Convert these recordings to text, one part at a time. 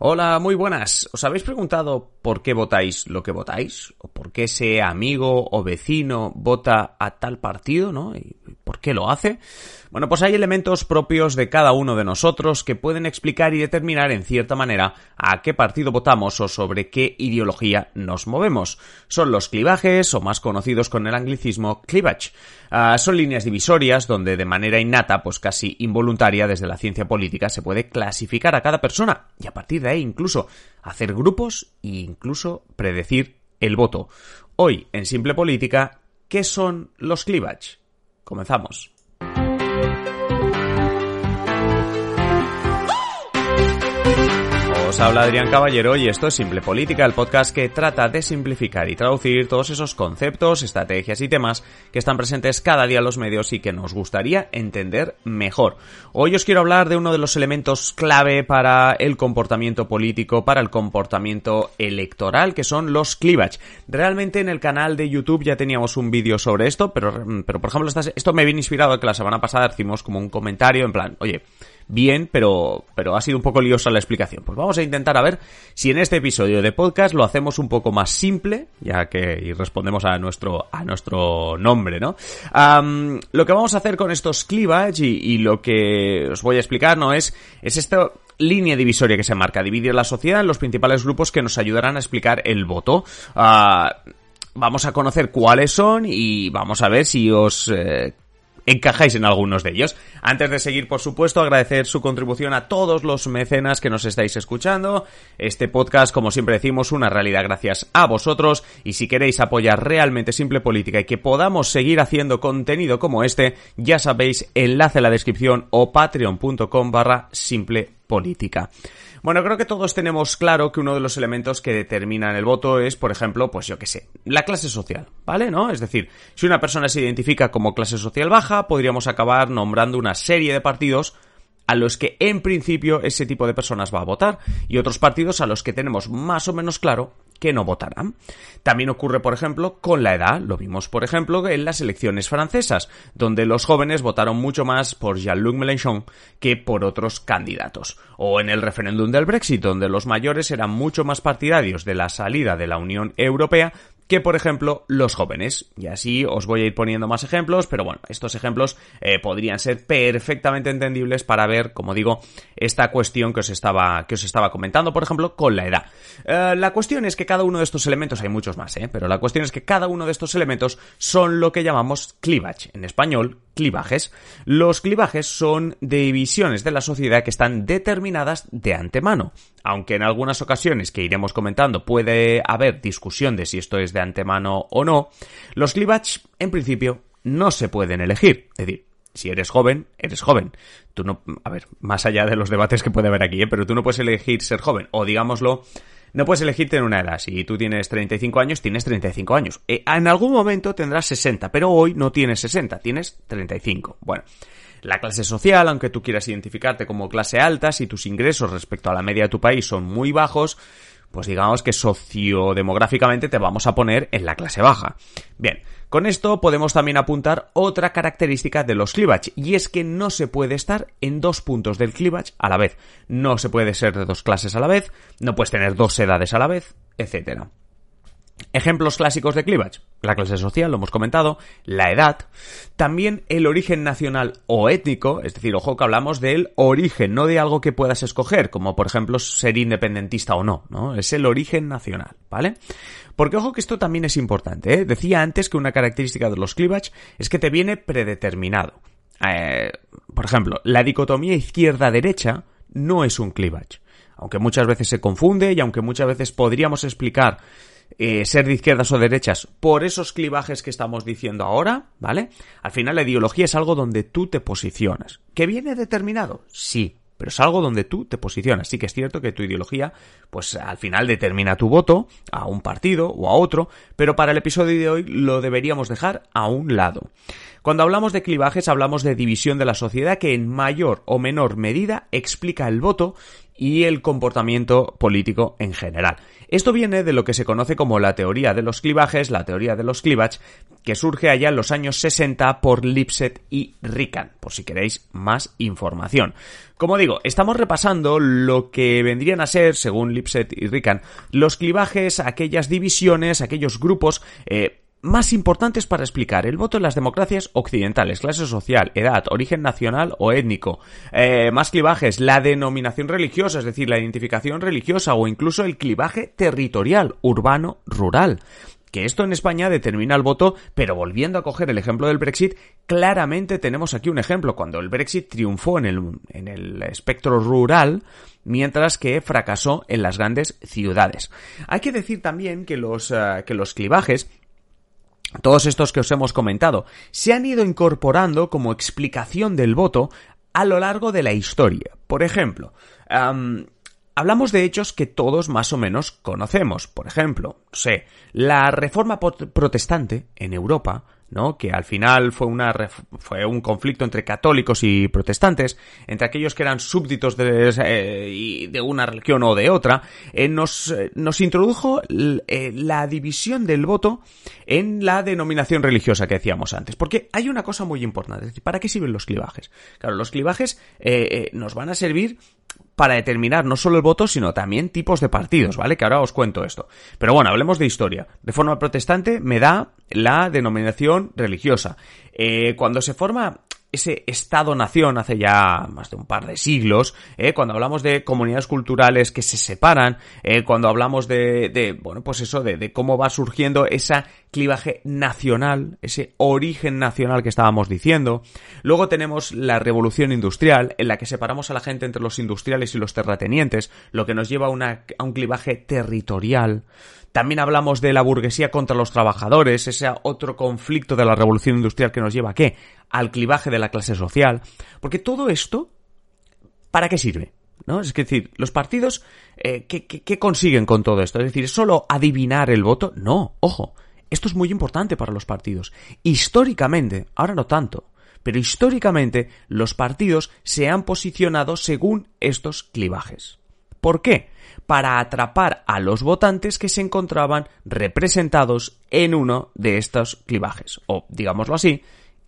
Hola, muy buenas. ¿Os habéis preguntado por qué votáis lo que votáis? ¿O por qué ese amigo o vecino vota a tal partido, no? ¿Y por qué lo hace? Bueno, pues hay elementos propios de cada uno de nosotros que pueden explicar y determinar en cierta manera a qué partido votamos o sobre qué ideología nos movemos. Son los clivajes, o más conocidos con el anglicismo cleavage. Ah, son líneas divisorias donde de manera innata, pues casi involuntaria desde la ciencia política, se puede clasificar a cada persona y a partir de incluso hacer grupos e incluso predecir el voto. Hoy, en Simple Política, ¿qué son los cleavage? Comenzamos. Os habla Adrián Caballero y esto es Simple Política, el podcast que trata de simplificar y traducir todos esos conceptos, estrategias y temas que están presentes cada día en los medios y que nos gustaría entender mejor. Hoy os quiero hablar de uno de los elementos clave para el comportamiento político, para el comportamiento electoral, que son los cleavage. Realmente en el canal de YouTube ya teníamos un vídeo sobre esto, pero, pero por ejemplo esto me viene inspirado que la semana pasada hicimos como un comentario en plan, oye, bien, pero, pero ha sido un poco liosa la explicación. Pues vamos a intentar a ver si en este episodio de podcast lo hacemos un poco más simple, ya que y respondemos a nuestro, a nuestro nombre, ¿no? lo que vamos a hacer con estos cleavage y, lo que os voy a explicar, ¿no? Es, es esta línea divisoria que se marca, dividir la sociedad en los principales grupos que nos ayudarán a explicar el voto. Ah, vamos a conocer cuáles son y vamos a ver si os eh, encajáis en algunos de ellos. Antes de seguir, por supuesto, agradecer su contribución a todos los mecenas que nos estáis escuchando. Este podcast, como siempre decimos, una realidad gracias a vosotros. Y si queréis apoyar realmente Simple Política y que podamos seguir haciendo contenido como este, ya sabéis, enlace en la descripción o patreon.com barra Simple Política. Bueno, creo que todos tenemos claro que uno de los elementos que determinan el voto es, por ejemplo, pues yo qué sé, la clase social, ¿vale? ¿No? Es decir, si una persona se identifica como clase social baja, podríamos acabar nombrando una serie de partidos a los que en principio ese tipo de personas va a votar y otros partidos a los que tenemos más o menos claro que no votarán. También ocurre, por ejemplo, con la edad. Lo vimos, por ejemplo, en las elecciones francesas, donde los jóvenes votaron mucho más por Jean-Luc Mélenchon que por otros candidatos. O en el referéndum del Brexit, donde los mayores eran mucho más partidarios de la salida de la Unión Europea que, por ejemplo, los jóvenes. Y así os voy a ir poniendo más ejemplos, pero bueno, estos ejemplos eh, podrían ser perfectamente entendibles para ver, como digo, esta cuestión que os estaba, que os estaba comentando, por ejemplo, con la edad. Eh, la cuestión es que cada uno de estos elementos, hay muchos más, ¿eh? pero la cuestión es que cada uno de estos elementos son lo que llamamos cleavage, en español, clivajes. Los clivajes son divisiones de la sociedad que están determinadas de antemano. Aunque en algunas ocasiones que iremos comentando puede haber discusión de si esto es de antemano o no, los clivages en principio no se pueden elegir. Es decir, si eres joven, eres joven. Tú no, a ver, más allá de los debates que puede haber aquí, ¿eh? pero tú no puedes elegir ser joven. O digámoslo, no puedes elegir tener una edad. Si tú tienes 35 años, tienes 35 años. Eh, en algún momento tendrás 60, pero hoy no tienes 60, tienes 35. Bueno. La clase social, aunque tú quieras identificarte como clase alta, si tus ingresos respecto a la media de tu país son muy bajos, pues digamos que sociodemográficamente te vamos a poner en la clase baja. Bien, con esto podemos también apuntar otra característica de los cleavage, y es que no se puede estar en dos puntos del cleavage a la vez. No se puede ser de dos clases a la vez, no puedes tener dos edades a la vez, etcétera. Ejemplos clásicos de cleavage. La clase social, lo hemos comentado, la edad, también el origen nacional o étnico, es decir, ojo que hablamos del origen, no de algo que puedas escoger, como por ejemplo ser independentista o no, ¿no? Es el origen nacional, ¿vale? Porque ojo que esto también es importante, ¿eh? Decía antes que una característica de los cleavage es que te viene predeterminado. Eh, por ejemplo, la dicotomía izquierda-derecha no es un cleavage. Aunque muchas veces se confunde y aunque muchas veces podríamos explicar eh, ser de izquierdas o derechas por esos clivajes que estamos diciendo ahora, ¿vale? Al final la ideología es algo donde tú te posicionas. ¿Que viene determinado? Sí, pero es algo donde tú te posicionas. Sí que es cierto que tu ideología, pues al final determina tu voto a un partido o a otro, pero para el episodio de hoy lo deberíamos dejar a un lado. Cuando hablamos de clivajes hablamos de división de la sociedad que en mayor o menor medida explica el voto y el comportamiento político en general. Esto viene de lo que se conoce como la teoría de los clivajes, la teoría de los cleavage, que surge allá en los años 60 por Lipset y Rickan, por si queréis más información. Como digo, estamos repasando lo que vendrían a ser, según Lipset y Rickan, los clivajes, aquellas divisiones, aquellos grupos, eh, más importantes para explicar. El voto en las democracias occidentales, clase social, edad, origen nacional o étnico, eh, más clivajes, la denominación religiosa, es decir, la identificación religiosa o incluso el clivaje territorial, urbano, rural. Que esto en España determina el voto, pero volviendo a coger el ejemplo del Brexit, claramente tenemos aquí un ejemplo, cuando el Brexit triunfó en el, en el espectro rural, mientras que fracasó en las grandes ciudades. Hay que decir también que los, eh, que los clivajes todos estos que os hemos comentado, se han ido incorporando como explicación del voto a lo largo de la historia. Por ejemplo, hablamos de hechos que todos más o menos conocemos. Por ejemplo, sé, la reforma protestante en Europa ¿no? Que al final fue una fue un conflicto entre católicos y protestantes, entre aquellos que eran súbditos de, eh, de una religión o de otra, eh, nos, eh, nos introdujo la división del voto en la denominación religiosa que decíamos antes. Porque hay una cosa muy importante, es decir, ¿para qué sirven los clivajes? Claro, los clivajes nos van a servir para determinar no solo el voto, sino también tipos de partidos, ¿vale? Que ahora os cuento esto. Pero bueno, hablemos de historia. De forma protestante me da la denominación religiosa. Eh, cuando se forma ese Estado-nación hace ya más de un par de siglos, ¿eh? cuando hablamos de comunidades culturales que se separan, ¿eh? cuando hablamos de, bueno, pues eso, de, de, cómo va surgiendo ese clivaje nacional, ese origen nacional que estábamos diciendo. Luego tenemos la revolución industrial, en la que separamos a la gente entre los industriales y los terratenientes, lo que nos lleva a, una, a un clivaje territorial. También hablamos de la burguesía contra los trabajadores, ese otro conflicto de la revolución industrial que nos lleva a qué? Al clivaje de la clase social. Porque todo esto, ¿para qué sirve? ¿No? Es decir, los partidos, eh, ¿qué, qué consiguen con todo esto? Es decir, ¿es solo adivinar el voto? No, ojo, esto es muy importante para los partidos. Históricamente, ahora no tanto, pero históricamente los partidos se han posicionado según estos clivajes. ¿Por qué? para atrapar a los votantes que se encontraban representados en uno de estos clivajes, o digámoslo así,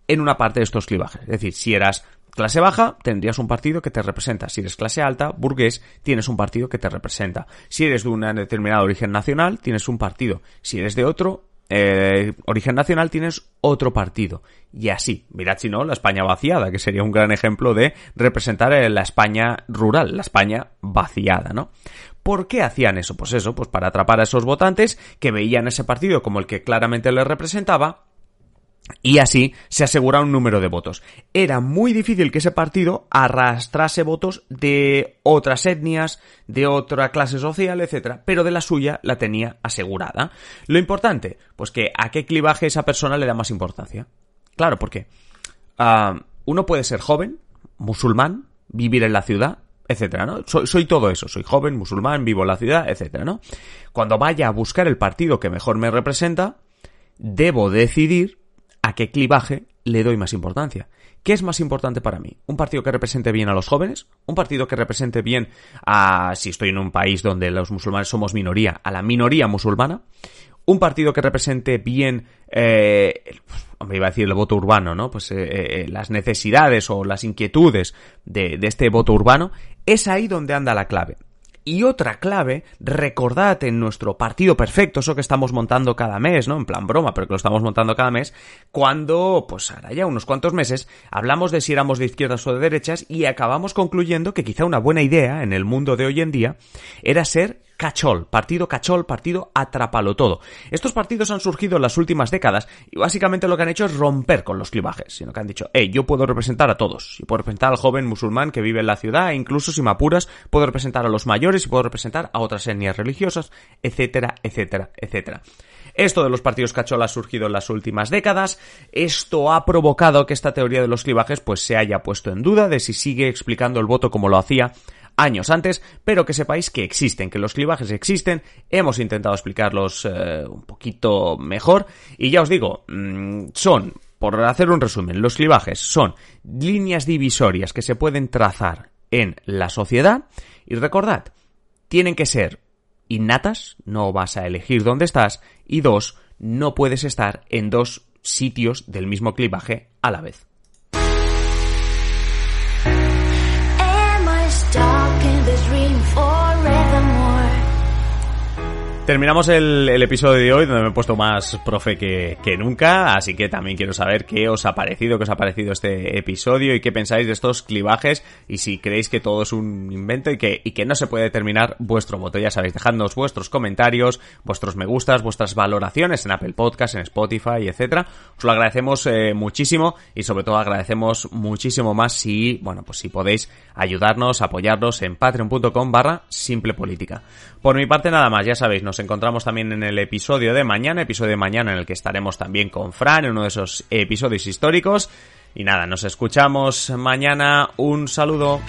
en una parte de estos clivajes. Es decir, si eras clase baja, tendrías un partido que te representa. Si eres clase alta, burgués, tienes un partido que te representa. Si eres de un determinado origen nacional, tienes un partido. Si eres de otro, eh, origen nacional tienes otro partido. Y así, mirad si no, la España vaciada, que sería un gran ejemplo de representar la España rural, la España vaciada, ¿no? ¿Por qué hacían eso? Pues eso, pues para atrapar a esos votantes que veían ese partido como el que claramente les representaba y así se asegura un número de votos. Era muy difícil que ese partido arrastrase votos de otras etnias, de otra clase social, etcétera, pero de la suya la tenía asegurada. Lo importante, pues que a qué clivaje esa persona le da más importancia. Claro, porque uh, uno puede ser joven, musulmán, vivir en la ciudad, etcétera, ¿no? Soy, soy, todo eso, soy joven, musulmán, vivo en la ciudad, etcétera, ¿no? Cuando vaya a buscar el partido que mejor me representa, debo decidir a qué clivaje le doy más importancia. ¿Qué es más importante para mí? ¿Un partido que represente bien a los jóvenes? ¿Un partido que represente bien a, si estoy en un país donde los musulmanes somos minoría, a la minoría musulmana? ¿Un partido que represente bien, eh, me iba a decir el voto urbano, ¿no? Pues eh, eh, las necesidades o las inquietudes de, de este voto urbano? Es ahí donde anda la clave. Y otra clave, recordad en nuestro partido perfecto, eso que estamos montando cada mes, ¿no? En plan broma, pero que lo estamos montando cada mes, cuando, pues ahora ya unos cuantos meses, hablamos de si éramos de izquierdas o de derechas y acabamos concluyendo que quizá una buena idea en el mundo de hoy en día era ser cachol, partido cachol, partido atrápalo todo. Estos partidos han surgido en las últimas décadas y básicamente lo que han hecho es romper con los clivajes, sino que han dicho, hey, yo puedo representar a todos, y puedo representar al joven musulmán que vive en la ciudad, e incluso si me apuras, puedo representar a los mayores y puedo representar a otras etnias religiosas, etcétera, etcétera, etcétera. Esto de los partidos cachol ha surgido en las últimas décadas. Esto ha provocado que esta teoría de los clivajes pues se haya puesto en duda de si sigue explicando el voto como lo hacía años antes, pero que sepáis que existen, que los clivajes existen, hemos intentado explicarlos eh, un poquito mejor. Y ya os digo, mm, son, por hacer un resumen, los clivajes son líneas divisorias que se pueden trazar en la sociedad. Y recordad, tienen que ser innatas, no vas a elegir dónde estás, y dos, no puedes estar en dos sitios del mismo clivaje a la vez. Terminamos el, episodio de hoy donde me he puesto más profe que, nunca, así que también quiero saber qué os ha parecido, qué os ha parecido este episodio y qué pensáis de estos clivajes y si creéis que todo es un invento y que, no se puede determinar vuestro voto. Ya sabéis, dejadnos vuestros comentarios, vuestros me gustas, vuestras valoraciones en Apple Podcast, en Spotify, etcétera. Os lo agradecemos eh, muchísimo y sobre todo agradecemos muchísimo más si, bueno, pues si podéis ayudarnos, apoyarnos en patreon.com barra simple política. Por mi parte nada más, ya sabéis, nos encontramos también en el episodio de mañana, episodio de mañana en el que estaremos también con Fran en uno de esos episodios históricos. Y nada, nos escuchamos mañana. Un saludo.